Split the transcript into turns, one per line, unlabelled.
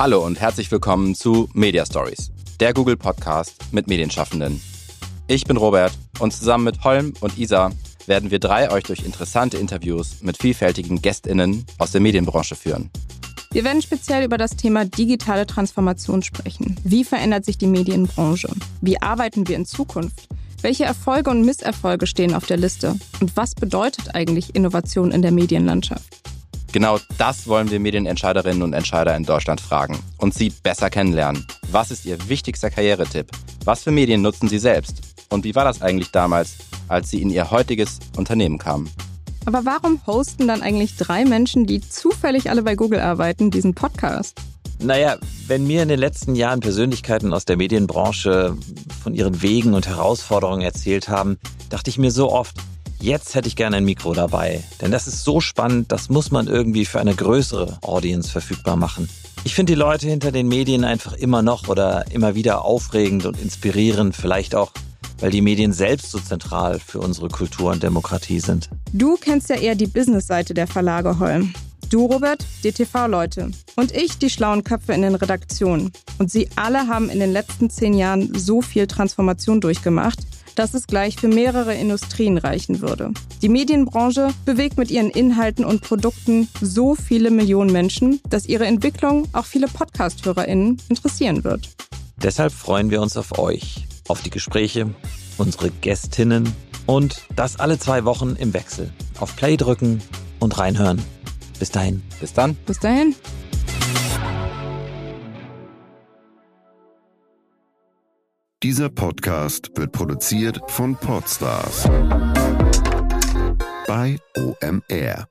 Hallo und herzlich willkommen zu Media Stories, der Google Podcast mit Medienschaffenden. Ich bin Robert und zusammen mit Holm und Isa werden wir drei euch durch interessante Interviews mit vielfältigen GästInnen aus der Medienbranche führen.
Wir werden speziell über das Thema digitale Transformation sprechen. Wie verändert sich die Medienbranche? Wie arbeiten wir in Zukunft? Welche Erfolge und Misserfolge stehen auf der Liste? Und was bedeutet eigentlich Innovation in der Medienlandschaft?
Genau das wollen wir Medienentscheiderinnen und Entscheider in Deutschland fragen und sie besser kennenlernen. Was ist ihr wichtigster Karrieretipp? Was für Medien nutzen sie selbst? Und wie war das eigentlich damals, als sie in ihr heutiges Unternehmen kamen?
Aber warum hosten dann eigentlich drei Menschen, die zufällig alle bei Google arbeiten, diesen Podcast?
Naja, wenn mir in den letzten Jahren Persönlichkeiten aus der Medienbranche von ihren Wegen und Herausforderungen erzählt haben, dachte ich mir so oft, jetzt hätte ich gerne ein Mikro dabei. Denn das ist so spannend, das muss man irgendwie für eine größere Audience verfügbar machen. Ich finde die Leute hinter den Medien einfach immer noch oder immer wieder aufregend und inspirierend, vielleicht auch weil die Medien selbst so zentral für unsere Kultur und Demokratie sind.
Du kennst ja eher die Business-Seite der Verlage, Holm. Du, Robert, die TV-Leute. Und ich, die schlauen Köpfe in den Redaktionen. Und sie alle haben in den letzten zehn Jahren so viel Transformation durchgemacht, dass es gleich für mehrere Industrien reichen würde. Die Medienbranche bewegt mit ihren Inhalten und Produkten so viele Millionen Menschen, dass ihre Entwicklung auch viele Podcast-HörerInnen interessieren wird.
Deshalb freuen wir uns auf euch, auf die Gespräche, unsere Gästinnen und das alle zwei Wochen im Wechsel. Auf Play drücken und reinhören. Bis dahin.
Bis dann.
Bis dahin.
Dieser Podcast wird produziert von Podstars bei OMR.